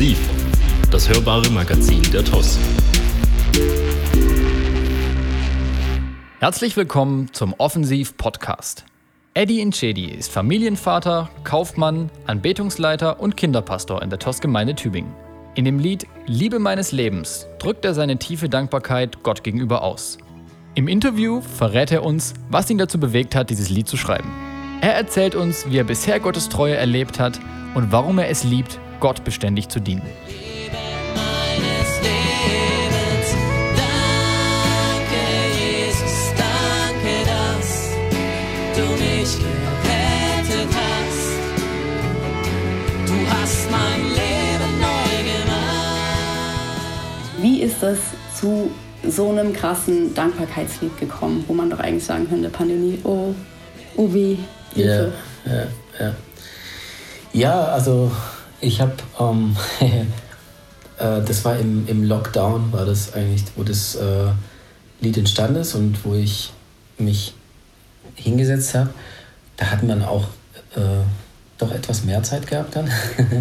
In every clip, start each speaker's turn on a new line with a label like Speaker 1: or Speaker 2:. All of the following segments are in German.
Speaker 1: Offensiv, das hörbare Magazin der TOS.
Speaker 2: Herzlich willkommen zum Offensiv Podcast. Eddie Inchedi ist Familienvater, Kaufmann, Anbetungsleiter und Kinderpastor in der TOS-Gemeinde Tübingen. In dem Lied Liebe meines Lebens drückt er seine tiefe Dankbarkeit Gott gegenüber aus. Im Interview verrät er uns, was ihn dazu bewegt hat, dieses Lied zu schreiben. Er erzählt uns, wie er bisher Gottes Treue erlebt hat und warum er es liebt, Gott beständig zu dienen.
Speaker 3: Wie ist das zu so einem krassen Dankbarkeitslied gekommen, wo man doch eigentlich sagen könnte, Pandemie, oh, oh weh.
Speaker 4: Ja, ja, ja. ja also ich habe, ähm, äh, das war im, im Lockdown, war das eigentlich, wo das äh, Lied entstanden ist und wo ich mich hingesetzt habe. Da hat man auch äh, doch etwas mehr Zeit gehabt dann,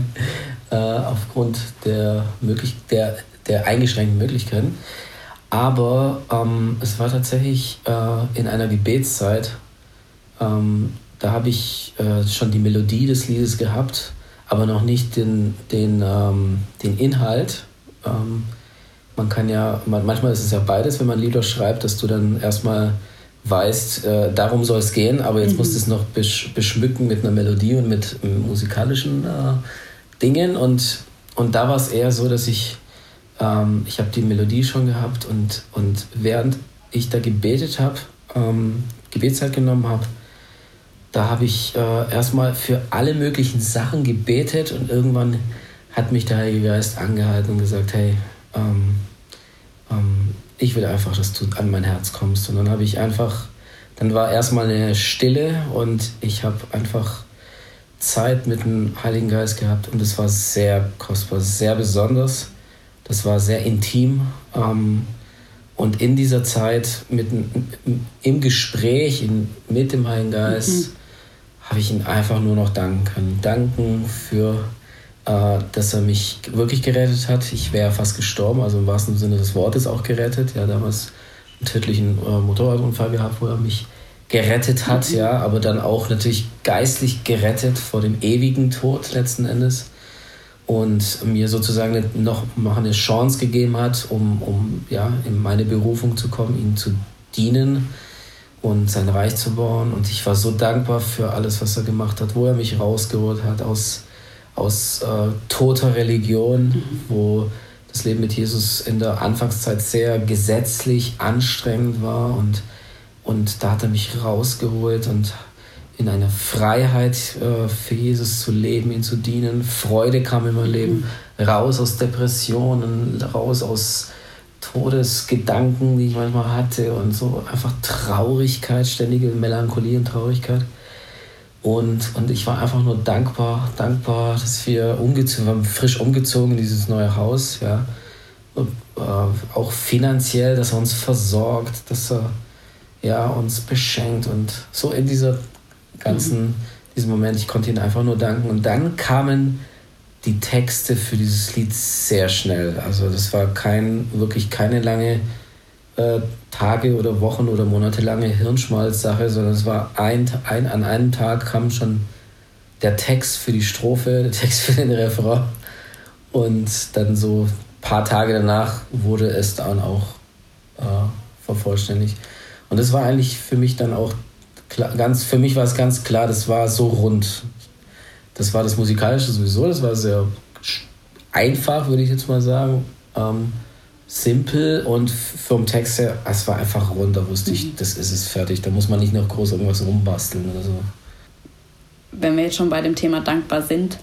Speaker 4: äh, aufgrund der, möglich der, der eingeschränkten Möglichkeiten. Aber ähm, es war tatsächlich äh, in einer Gebetszeit, ähm, da habe ich äh, schon die Melodie des Liedes gehabt, aber noch nicht den, den, ähm, den Inhalt. Ähm, man kann ja, man, manchmal ist es ja beides, wenn man Lieder schreibt, dass du dann erstmal weißt, äh, darum soll es gehen, aber jetzt mhm. musst du es noch besch beschmücken mit einer Melodie und mit äh, musikalischen äh, Dingen. Und, und da war es eher so, dass ich ähm, ich habe die Melodie schon gehabt und, und während ich da gebetet habe, ähm, Gebetszeit genommen habe, da habe ich äh, erstmal für alle möglichen Sachen gebetet und irgendwann hat mich der Heilige Geist angehalten und gesagt, hey, ähm, ähm, ich will einfach, dass du an mein Herz kommst. Und dann habe ich einfach, dann war erstmal eine Stille und ich habe einfach Zeit mit dem Heiligen Geist gehabt und es war sehr kostbar, sehr besonders. Das war sehr intim. Ähm, und in dieser Zeit mit, im Gespräch in, mit dem Heiligen Geist mhm. Habe ich ihn einfach nur noch danken können. Danken für, äh, dass er mich wirklich gerettet hat. Ich wäre fast gestorben, also im wahrsten Sinne des Wortes auch gerettet. Ja, damals einen tödlichen äh, Motorradunfall gehabt, wo er mich gerettet hat, mhm. ja, aber dann auch natürlich geistlich gerettet vor dem ewigen Tod letzten Endes und mir sozusagen noch mal eine Chance gegeben hat, um, um ja, in meine Berufung zu kommen, ihm zu dienen und sein Reich zu bauen. Und ich war so dankbar für alles, was er gemacht hat, wo er mich rausgeholt hat aus, aus äh, toter Religion, mhm. wo das Leben mit Jesus in der Anfangszeit sehr gesetzlich anstrengend war. Und, und da hat er mich rausgeholt und in einer Freiheit äh, für Jesus zu leben, ihn zu dienen. Freude kam in mein Leben, raus aus Depressionen, raus aus Todesgedanken, die ich manchmal hatte und so einfach Traurigkeit, ständige Melancholie und Traurigkeit. Und, und ich war einfach nur dankbar, dankbar, dass wir umgezogen wir haben frisch umgezogen in dieses neue Haus, ja. Und, äh, auch finanziell, dass er uns versorgt, dass er ja, uns beschenkt und so in dieser ganzen, mhm. diesen Moment. Ich konnte ihnen einfach nur danken. Und dann kamen die Texte für dieses Lied sehr schnell. Also das war kein, wirklich keine lange äh, Tage oder Wochen oder Monate lange Hirnschmalz-Sache, sondern es war ein, ein, an einem Tag kam schon der Text für die Strophe, der Text für den Refrain. Und dann so ein paar Tage danach wurde es dann auch äh, vervollständigt. Und das war eigentlich für mich dann auch klar, ganz, für mich war es ganz klar, das war so rund. Das war das Musikalische sowieso, das war sehr einfach, würde ich jetzt mal sagen. Ähm, simpel und vom Text her, es war einfach rund, da wusste ich, das ist es fertig. Da muss man nicht noch groß irgendwas rumbasteln oder so.
Speaker 3: Wenn wir jetzt schon bei dem Thema dankbar sind,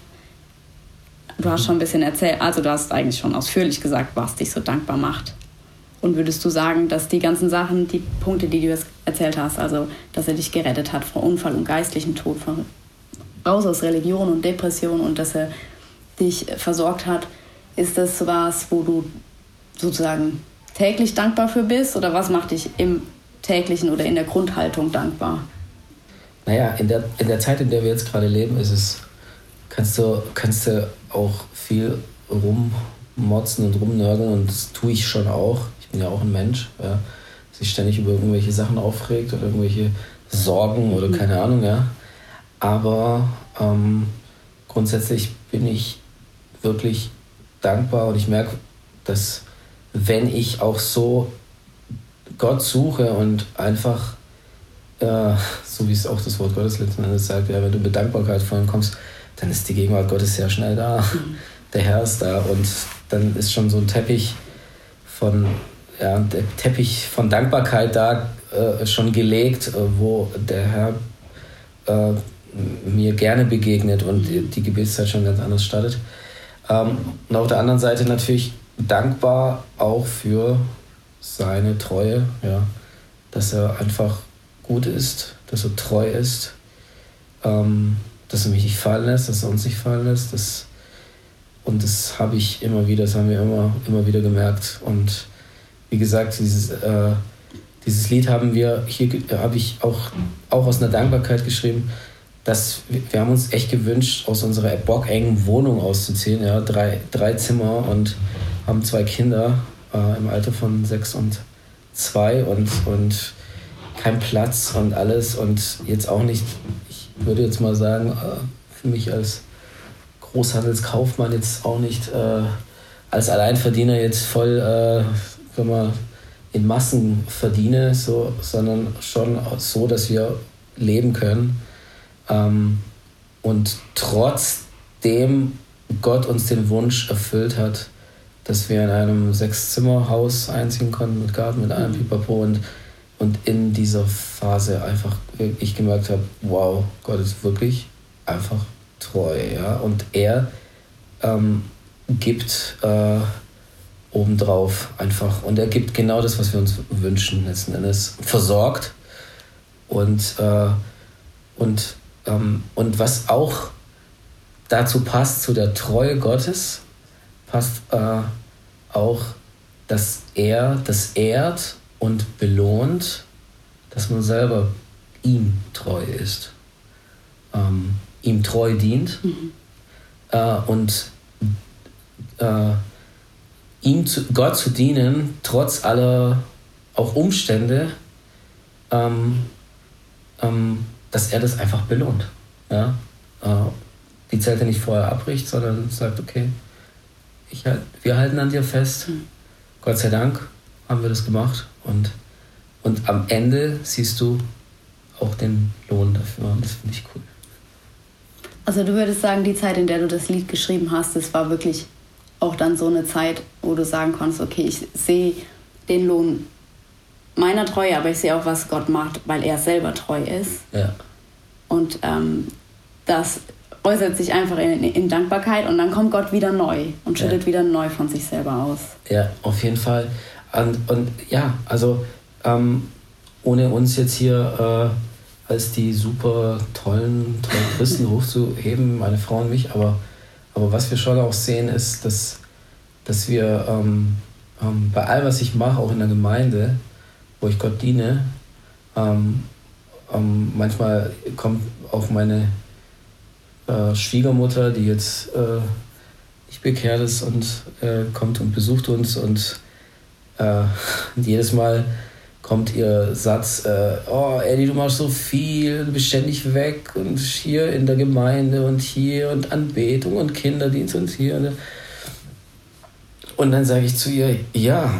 Speaker 3: du hast schon ein bisschen erzählt, also du hast eigentlich schon ausführlich gesagt, was dich so dankbar macht. Und würdest du sagen, dass die ganzen Sachen, die Punkte, die du jetzt erzählt hast, also dass er dich gerettet hat vor Unfall und geistlichem Tod, von, raus aus Religion und Depression und dass er dich versorgt hat, ist das was, wo du sozusagen täglich dankbar für bist oder was macht dich im täglichen oder in der Grundhaltung dankbar?
Speaker 4: Naja, in der, in der Zeit, in der wir jetzt gerade leben, ist es, kannst du, kannst du auch viel rummotzen und rumnörgeln und das tue ich schon auch. Ich bin ja auch ein Mensch, ja, sich ständig über irgendwelche Sachen aufregt oder irgendwelche Sorgen oder keine Ahnung, ja. Aber ähm, grundsätzlich bin ich wirklich dankbar und ich merke, dass wenn ich auch so Gott suche und einfach, äh, so wie es auch das Wort Gottes letzten Endes sagt, ja, wenn du mit Dankbarkeit vor ihm kommst, dann ist die Gegenwart Gottes sehr schnell da. Mhm. Der Herr ist da und dann ist schon so ein Teppich von, ja, der Teppich von Dankbarkeit da äh, schon gelegt, äh, wo der Herr äh, mir gerne begegnet und die Gebetszeit schon ganz anders startet. Ähm, und auf der anderen Seite natürlich dankbar auch für seine Treue, ja, dass er einfach gut ist, dass er treu ist, ähm, dass er mich nicht fallen lässt, dass er uns nicht fallen lässt. Das, und das habe ich immer wieder, das haben wir immer, immer wieder gemerkt. Und wie gesagt, dieses, äh, dieses Lied haben wir hier, habe ich auch, auch aus einer Dankbarkeit geschrieben dass wir haben uns echt gewünscht, aus unserer bockengen Wohnung auszuziehen. Ja, drei, drei Zimmer und haben zwei Kinder äh, im Alter von sechs und zwei und, und kein Platz und alles und jetzt auch nicht, ich würde jetzt mal sagen, äh, für mich als Großhandelskaufmann jetzt auch nicht äh, als Alleinverdiener jetzt voll, äh, wenn man in Massen verdiene, so, sondern schon so, dass wir leben können ähm, und trotzdem Gott uns den Wunsch erfüllt hat, dass wir in einem Sechs-Zimmer-Haus einziehen konnten mit Garten, mit allem mhm. Pipapo und, und in dieser Phase einfach ich gemerkt habe, wow, Gott ist wirklich einfach treu, ja, und er ähm, gibt äh, obendrauf einfach und er gibt genau das, was wir uns wünschen letzten Endes, versorgt und, äh, und und was auch dazu passt, zu der Treue Gottes, passt äh, auch, dass er das ehrt und belohnt, dass man selber ihm treu ist, ähm, ihm treu dient mhm. äh, und äh, ihm zu, Gott zu dienen, trotz aller auch Umstände, ähm, ähm, dass er das einfach belohnt. Ja? Äh, die Zelte nicht vorher abbricht, sondern sagt, okay, ich halt, wir halten an dir fest. Mhm. Gott sei Dank haben wir das gemacht. Und, und am Ende siehst du auch den Lohn dafür. Und das finde ich cool.
Speaker 3: Also du würdest sagen, die Zeit, in der du das Lied geschrieben hast, das war wirklich auch dann so eine Zeit, wo du sagen konntest, okay, ich sehe den Lohn meiner Treue, aber ich sehe auch, was Gott macht, weil er selber treu ist. Ja. Und ähm, das äußert sich einfach in, in, Dankbarkeit und dann kommt Gott wieder neu und schüttet ja. wieder neu von sich selber aus.
Speaker 4: Ja, auf jeden Fall. Und, und ja, also ähm, ohne uns jetzt hier äh, als die super tollen, tollen Christen hochzuheben, meine Frau und mich, aber, aber was wir schon auch sehen, ist, dass, dass wir ähm, ähm, bei allem, was ich mache, auch in der Gemeinde, wo ich Gott diene, ähm, ähm, manchmal kommt auch meine äh, Schwiegermutter, die jetzt äh, nicht bekehrt ist und äh, kommt und besucht uns und, äh, jedes Mal kommt ihr Satz, äh, oh Eddie, du machst so viel, du bist ständig weg und hier in der Gemeinde und hier und Anbetung und Kinderdienst und hier. Und dann sage ich zu ihr, ja,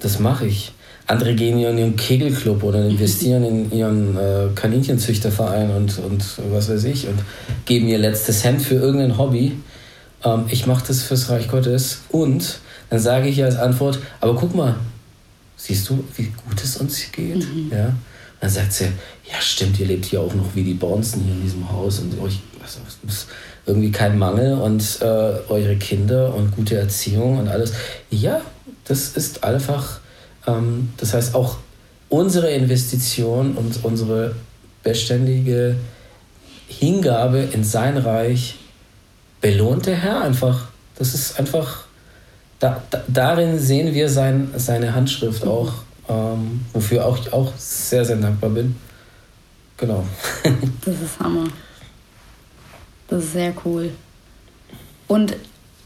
Speaker 4: das mache ich. Andere gehen in ihren Kegelclub oder investieren in ihren äh, Kaninchenzüchterverein und, und was weiß ich und geben ihr letztes Hemd für irgendein Hobby. Ähm, ich mache das fürs Reich Gottes und dann sage ich ihr als Antwort, aber guck mal, siehst du, wie gut es uns geht? Mhm. Ja? Dann sagt sie, ja stimmt, ihr lebt hier auch noch wie die Bonzen hier in diesem Haus und euch also, ist irgendwie kein Mangel und äh, eure Kinder und gute Erziehung und alles. Ja, das ist einfach das heißt, auch unsere Investition und unsere beständige Hingabe in sein Reich belohnt der Herr einfach. Das ist einfach, da, da, darin sehen wir sein, seine Handschrift auch, ähm, wofür auch ich auch sehr, sehr dankbar bin. Genau.
Speaker 3: das ist Hammer. Das ist sehr cool. Und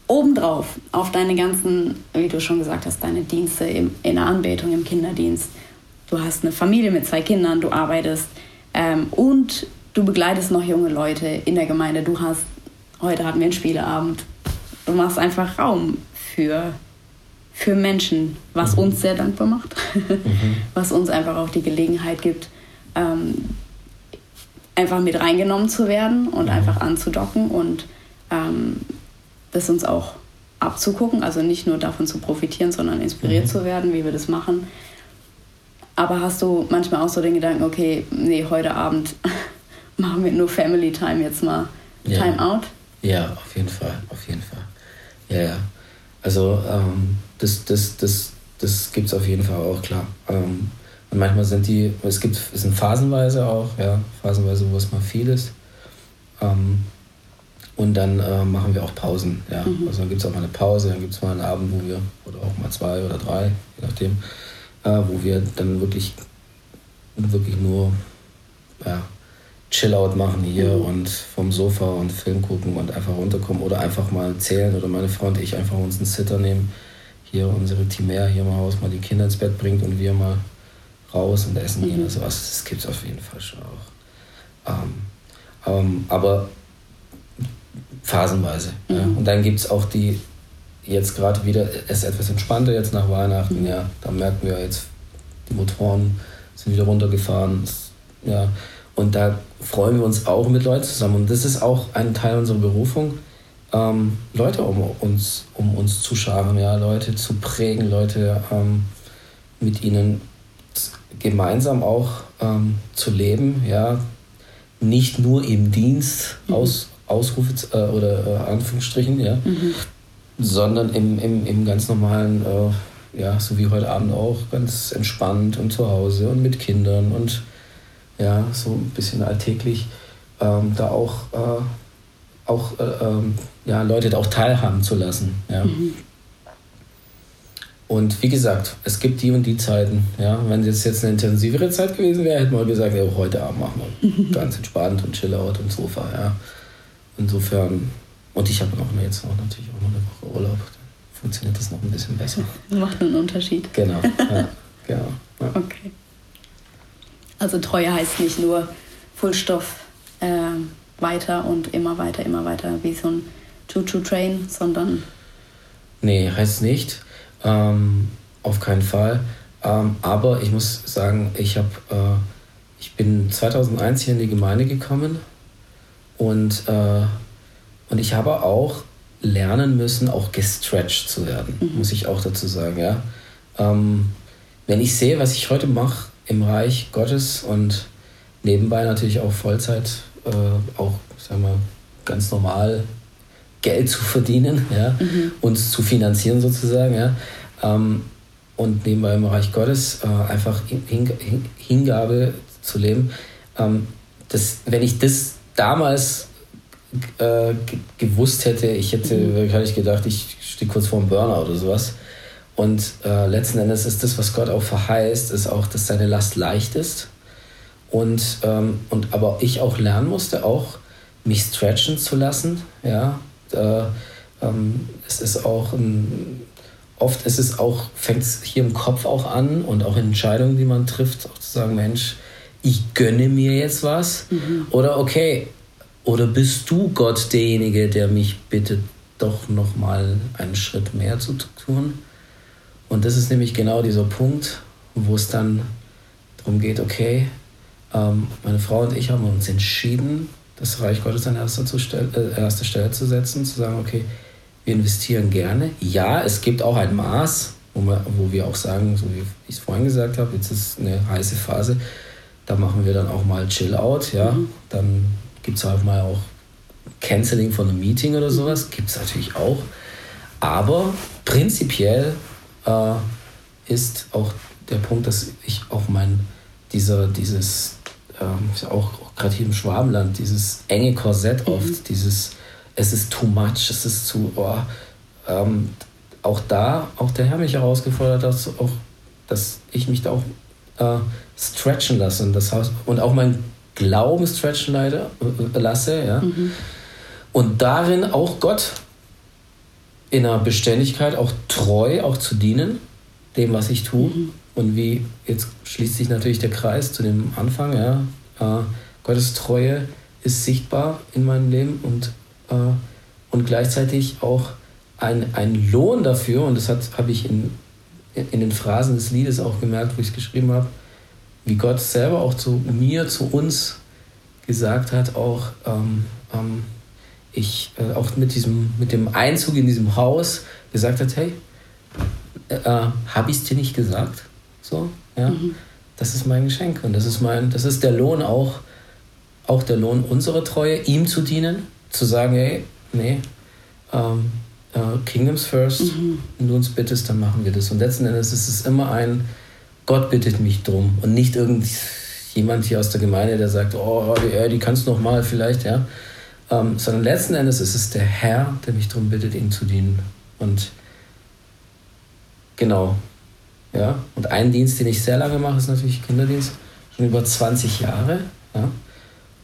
Speaker 3: obendrauf auf deine ganzen, wie du schon gesagt hast, deine Dienste im, in der Anbetung, im Kinderdienst. Du hast eine Familie mit zwei Kindern, du arbeitest ähm, und du begleitest noch junge Leute in der Gemeinde. Du hast, heute hatten wir einen Spieleabend. Du machst einfach Raum für, für Menschen, was mhm. uns sehr dankbar macht, mhm. was uns einfach auch die Gelegenheit gibt, ähm, einfach mit reingenommen zu werden und mhm. einfach anzudocken und ähm, das uns auch abzugucken, also nicht nur davon zu profitieren, sondern inspiriert mhm. zu werden, wie wir das machen. Aber hast du manchmal auch so den Gedanken, okay, nee, heute Abend machen wir nur Family Time jetzt mal ja. Time out?
Speaker 4: Ja, auf jeden Fall, auf jeden Fall. Ja, ja. Also ähm, das, das, das, das gibt es auf jeden Fall auch, klar. Ähm, und manchmal sind die, es gibt, es sind phasenweise auch, ja, phasenweise, wo es mal viel ist. Ähm, und dann äh, machen wir auch Pausen. Ja. Mhm. Also dann gibt es auch mal eine Pause, dann gibt es mal einen Abend, wo wir, oder auch mal zwei oder drei, je nachdem, äh, wo wir dann wirklich, wirklich nur ja, Chill-out machen hier mhm. und vom Sofa und Film gucken und einfach runterkommen oder einfach mal zählen oder meine Frau und ich einfach uns einen Sitter nehmen, hier unsere Timär hier mal Haus mal die Kinder ins Bett bringt und wir mal raus und essen gehen. Mhm. Also das gibt es auf jeden Fall schon auch. Ähm, ähm, aber phasenweise. Mhm. Ja. Und dann gibt es auch die, jetzt gerade wieder, es ist etwas entspannter jetzt nach Weihnachten, mhm. ja, da merken wir jetzt, die Motoren sind wieder runtergefahren, ja, und da freuen wir uns auch mit Leuten zusammen. Und das ist auch ein Teil unserer Berufung, ähm, Leute um uns, um uns zu scharen, ja, Leute zu prägen, Leute ähm, mit ihnen gemeinsam auch ähm, zu leben, ja, nicht nur im Dienst mhm. aus, Ausrufe äh, oder äh, Anführungsstrichen, ja, mhm. sondern im, im, im ganz normalen, äh, ja, so wie heute Abend auch, ganz entspannt und zu Hause und mit Kindern und ja, so ein bisschen alltäglich, ähm, da auch, äh, auch äh, ähm, ja, Leute auch teilhaben zu lassen. Ja. Mhm. Und wie gesagt, es gibt die und die Zeiten. Ja. Wenn es jetzt eine intensivere Zeit gewesen wäre, hätten wir gesagt, ja, heute Abend machen wir ganz entspannt und chill out und Sofa. Ja. Insofern, und ich habe noch jetzt auch natürlich auch noch eine Woche Urlaub, dann funktioniert das noch ein bisschen besser.
Speaker 3: Macht einen Unterschied.
Speaker 4: Genau, ja, genau. Ja.
Speaker 3: Okay. Also Treue heißt nicht nur Fullstoff äh, weiter und immer weiter, immer weiter wie so ein Choo-Choo-Train, sondern.
Speaker 4: Nee, heißt nicht. Ähm, auf keinen Fall. Ähm, aber ich muss sagen, ich habe, äh, ich bin 2001 hier in die Gemeinde gekommen und, äh, und ich habe auch lernen müssen, auch gestretched zu werden, mhm. muss ich auch dazu sagen. Ja? Ähm, wenn ich sehe, was ich heute mache im Reich Gottes und nebenbei natürlich auch Vollzeit, äh, auch sagen wir, ganz normal Geld zu verdienen, ja, mhm. uns zu finanzieren sozusagen, ja, ähm, und nebenbei im Reich Gottes äh, einfach Hing Hingabe zu leben. Ähm, das, wenn ich das damals äh, gewusst hätte, ich hätte wahrscheinlich gedacht, ich stehe kurz vor dem Burnout oder sowas. Und äh, letzten Endes ist das, was Gott auch verheißt, ist auch, dass seine Last leicht ist. Und, ähm, und aber ich auch lernen musste, auch mich stretchen zu lassen. Ja, äh, ähm, es ist auch ein, oft ist es auch, fängt es hier im Kopf auch an und auch in Entscheidungen, die man trifft, auch zu sagen, Mensch, ich gönne mir jetzt was. Mhm. Oder okay, oder bist du Gott derjenige, der mich bittet, doch noch mal einen Schritt mehr zu tun? Und das ist nämlich genau dieser Punkt, wo es dann darum geht, okay, ähm, meine Frau und ich haben uns entschieden, das Reich Gottes an erster, zu stell, äh, erster Stelle zu setzen, zu sagen, okay, wir investieren gerne. Ja, es gibt auch ein Maß, wo wir, wo wir auch sagen, so wie ich es vorhin gesagt habe, jetzt ist eine heiße Phase, da machen wir dann auch mal Chill-Out, ja, mhm. dann gibt es halt mal auch Canceling von einem Meeting oder sowas, gibt es natürlich auch. Aber prinzipiell äh, ist auch der Punkt, dass ich auch mein, dieser, dieses, ähm, auch, auch gerade hier im Schwabenland, dieses enge Korsett mhm. oft, dieses, es ist too much, es ist zu, oh, ähm, auch da, auch der Herr mich herausgefordert hat, auch, dass ich mich da auch äh, stretchen lasse und, das heißt, und auch mein Glauben stretchen leide, äh, lasse. Ja? Mhm. Und darin auch Gott in einer Beständigkeit auch treu, auch zu dienen, dem, was ich tue. Mhm. Und wie, jetzt schließt sich natürlich der Kreis zu dem Anfang, ja. Äh, Gottes Treue ist sichtbar in meinem Leben und, äh, und gleichzeitig auch ein, ein Lohn dafür, und das habe ich in, in den Phrasen des Liedes auch gemerkt, wo ich es geschrieben habe, wie Gott selber auch zu mir, zu uns gesagt hat, auch ähm, ähm, ich äh, auch mit diesem mit dem Einzug in diesem Haus gesagt hat, hey, äh, äh habe ich es dir nicht gesagt? So, ja, mhm. das ist mein Geschenk und das ist mein, das ist der Lohn auch, auch der Lohn unserer Treue, ihm zu dienen, zu sagen, hey, nee, ähm, äh, Kingdoms first, mhm. wenn du uns bittest, dann machen wir das. Und letzten Endes ist es immer ein Gott bittet mich drum und nicht irgendjemand hier aus der Gemeinde, der sagt, oh, die, die kannst noch mal vielleicht, ja. Ähm, sondern letzten Endes ist es der Herr, der mich darum bittet, ihm zu dienen. Und genau, ja. Und ein Dienst, den ich sehr lange mache, ist natürlich Kinderdienst, schon über 20 Jahre, ja.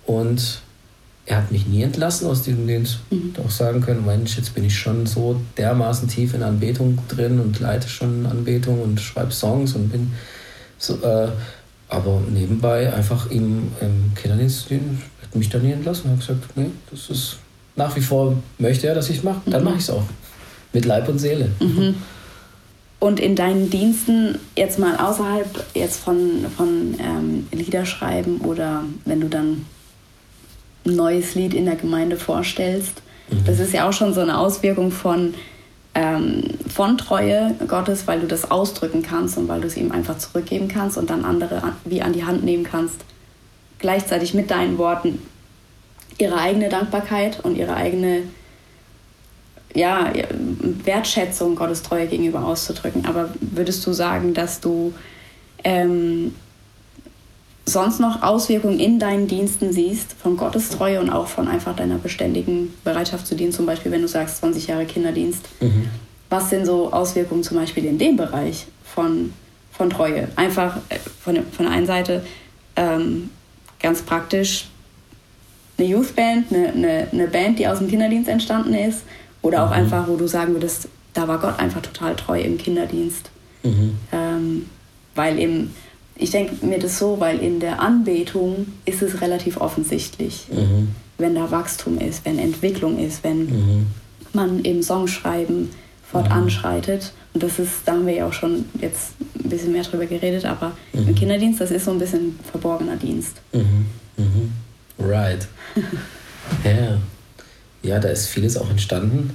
Speaker 4: Und er hat mich nie entlassen aus diesem Dienst. Mhm. Auch sagen können, Mensch, jetzt bin ich schon so dermaßen tief in Anbetung drin und leite schon Anbetung und schreibe Songs und bin so, äh, aber nebenbei einfach im, im Kinderdienst hat mich da nie entlassen. Er hat gesagt, nee, das ist nach wie vor möchte er, dass ich es mache, dann mhm. mache ich es auch. Mit Leib und Seele.
Speaker 3: Mhm. Und in deinen Diensten, jetzt mal außerhalb jetzt von, von ähm, Liederschreiben oder wenn du dann ein neues Lied in der Gemeinde vorstellst. Mhm. Das ist ja auch schon so eine Auswirkung von, ähm, von Treue Gottes, weil du das ausdrücken kannst und weil du es ihm einfach zurückgeben kannst und dann andere wie an die Hand nehmen kannst. Gleichzeitig mit deinen Worten ihre eigene Dankbarkeit und ihre eigene ja, Wertschätzung Gottes Treue gegenüber auszudrücken. Aber würdest du sagen, dass du ähm, sonst noch Auswirkungen in deinen Diensten siehst, von Gottes Treue und auch von einfach deiner beständigen Bereitschaft zu dienen, zum Beispiel wenn du sagst 20 Jahre Kinderdienst. Mhm. Was sind so Auswirkungen zum Beispiel in dem Bereich von, von Treue? Einfach äh, von, von der einen Seite ähm, ganz praktisch eine Youthband, eine, eine, eine Band, die aus dem Kinderdienst entstanden ist, oder auch mhm. einfach, wo du sagen würdest, da war Gott einfach total treu im Kinderdienst. Mhm. Ähm, weil eben ich denke mir das so, weil in der Anbetung ist es relativ offensichtlich, mhm. wenn da Wachstum ist, wenn Entwicklung ist, wenn mhm. man im Songschreiben fortanschreitet. Mhm. Und das ist, da haben wir ja auch schon jetzt ein bisschen mehr drüber geredet, aber im mhm. Kinderdienst, das ist so ein bisschen verborgener Dienst.
Speaker 4: Mhm. Mhm. Right. ja. ja, da ist vieles auch entstanden.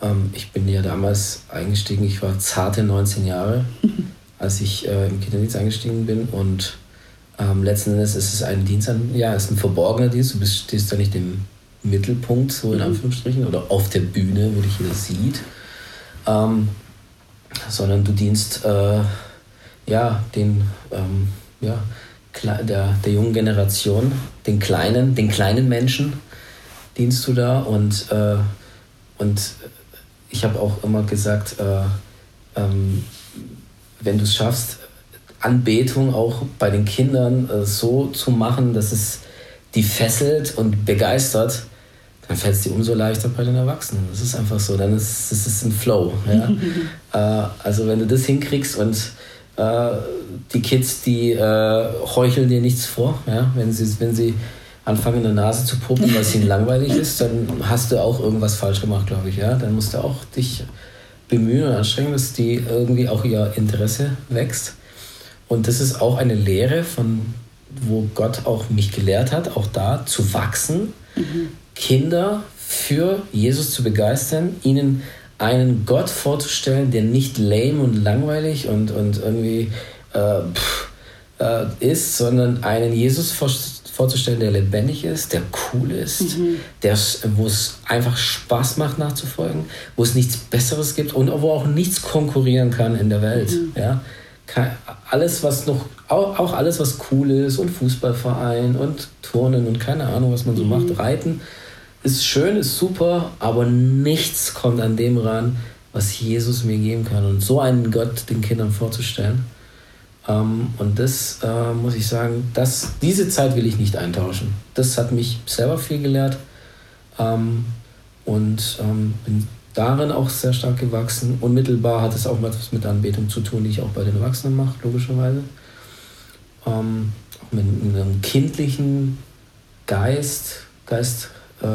Speaker 4: Ähm, ich bin ja damals eingestiegen, ich war zarte 19 Jahre. als ich äh, im Kinderdienst eingestiegen bin. Und ähm, letzten Endes ist es ein Dienst, an, ja, es ist ein verborgener Dienst. Du bist, stehst da nicht im Mittelpunkt, so in mhm. Anführungsstrichen, oder auf der Bühne, wo dich jeder sieht, ähm, sondern du dienst äh, ja, den, ähm, ja, der, der jungen Generation, den kleinen, den kleinen Menschen dienst du da und, äh, und ich habe auch immer gesagt, äh, ähm, wenn du es schaffst, Anbetung auch bei den Kindern äh, so zu machen, dass es die fesselt und begeistert, dann fällt es dir umso leichter bei den Erwachsenen. Das ist einfach so, dann ist es ein Flow. Ja? äh, also wenn du das hinkriegst und äh, die Kids, die äh, heucheln dir nichts vor, ja? wenn, sie, wenn sie anfangen, in der Nase zu puppen, weil es ihnen langweilig ist, dann hast du auch irgendwas falsch gemacht, glaube ich. Ja? Dann musst du auch dich bemühen und anstrengen, dass die irgendwie auch ihr Interesse wächst. Und das ist auch eine Lehre, von wo Gott auch mich gelehrt hat, auch da zu wachsen, mhm. Kinder für Jesus zu begeistern, ihnen einen Gott vorzustellen, der nicht lame und langweilig und, und irgendwie äh, pff, äh, ist, sondern einen Jesus vorzustellen, vorzustellen, der lebendig ist, der cool ist, mhm. wo es einfach Spaß macht nachzufolgen, wo es nichts Besseres gibt und wo auch nichts konkurrieren kann in der Welt. Mhm. Ja? Alles, was noch, auch alles, was cool ist und Fußballverein und Turnen und keine Ahnung, was man so mhm. macht, Reiten, ist schön, ist super, aber nichts kommt an dem ran, was Jesus mir geben kann. Und so einen Gott den Kindern vorzustellen, ähm, und das äh, muss ich sagen, das, diese Zeit will ich nicht eintauschen. Das hat mich selber viel gelehrt ähm, und ähm, bin darin auch sehr stark gewachsen. Unmittelbar hat es auch was mit Anbetung zu tun, die ich auch bei den Erwachsenen mache, logischerweise. Ähm, auch mit, mit, einem kindlichen Geist, Geist äh,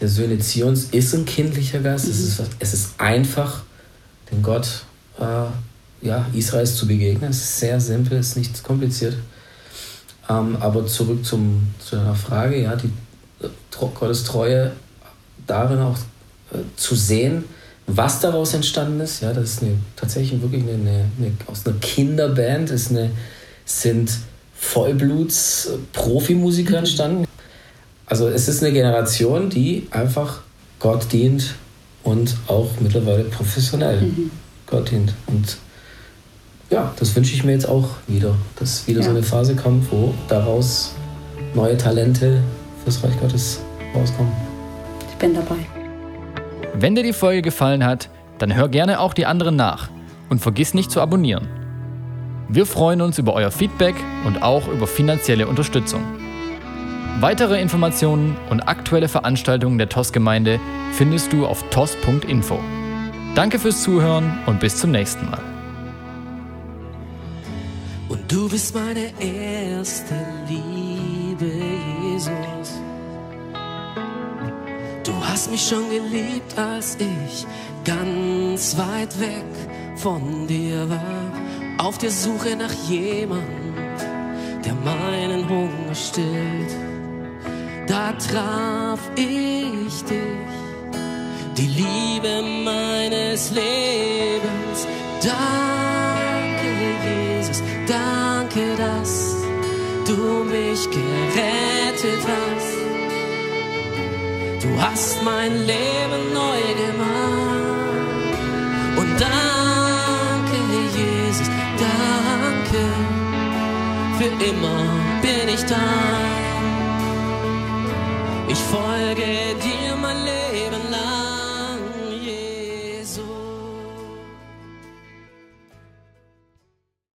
Speaker 4: der Söhne Zions ist ein kindlicher Geist. Mhm. Es, ist, es ist einfach, dem Gott äh, ja, Israels zu begegnen. Es ist sehr simpel, es ist nicht kompliziert. Ähm, aber zurück zum, zu deiner Frage, ja, die äh, Gottes Treue darin auch äh, zu sehen, was daraus entstanden ist. Ja, das ist eine, tatsächlich wirklich eine, eine, eine aus einer Kinderband, ist eine, sind Vollbluts-Profimusiker entstanden. Also es ist eine Generation, die einfach Gott dient und auch mittlerweile professionell mhm. Gott dient. Und ja, das wünsche ich mir jetzt auch wieder, dass wieder ja. so eine Phase kommt, wo daraus neue Talente fürs Reich Gottes rauskommen.
Speaker 3: Ich bin dabei.
Speaker 2: Wenn dir die Folge gefallen hat, dann hör gerne auch die anderen nach und vergiss nicht zu abonnieren. Wir freuen uns über euer Feedback und auch über finanzielle Unterstützung. Weitere Informationen und aktuelle Veranstaltungen der TOS-Gemeinde findest du auf tos.info. Danke fürs Zuhören und bis zum nächsten Mal.
Speaker 5: Du bist meine erste Liebe, Jesus. Du hast mich schon geliebt, als ich ganz weit weg von dir war, auf der Suche nach jemandem, der meinen Hunger stillt. Da traf ich dich, die Liebe meines Lebens. Danke, Jesus, danke, dass du mich gerettet hast. Du hast mein Leben neu gemacht. Und danke, Jesus, danke. Für immer bin ich da.